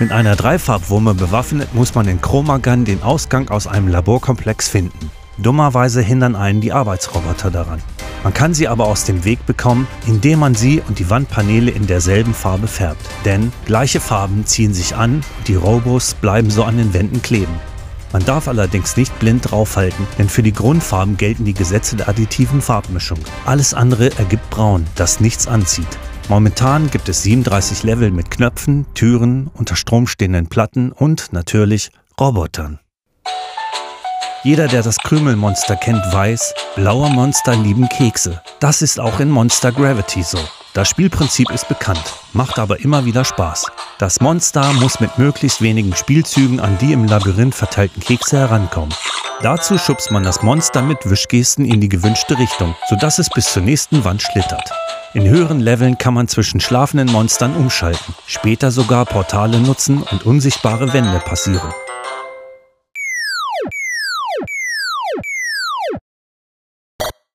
Mit einer Dreifarbwumme bewaffnet muss man in Chromagun den Ausgang aus einem Laborkomplex finden. Dummerweise hindern einen die Arbeitsroboter daran. Man kann sie aber aus dem Weg bekommen, indem man sie und die Wandpaneele in derselben Farbe färbt. Denn gleiche Farben ziehen sich an und die Robos bleiben so an den Wänden kleben. Man darf allerdings nicht blind draufhalten, denn für die Grundfarben gelten die Gesetze der additiven Farbmischung. Alles andere ergibt Braun, das nichts anzieht. Momentan gibt es 37 Level mit Knöpfen, Türen, unter Strom stehenden Platten und natürlich Robotern. Jeder, der das Krümelmonster kennt, weiß, blaue Monster lieben Kekse. Das ist auch in Monster Gravity so. Das Spielprinzip ist bekannt, macht aber immer wieder Spaß. Das Monster muss mit möglichst wenigen Spielzügen an die im Labyrinth verteilten Kekse herankommen. Dazu schubst man das Monster mit Wischgesten in die gewünschte Richtung, sodass es bis zur nächsten Wand schlittert. In höheren Leveln kann man zwischen schlafenden Monstern umschalten, später sogar Portale nutzen und unsichtbare Wände passieren.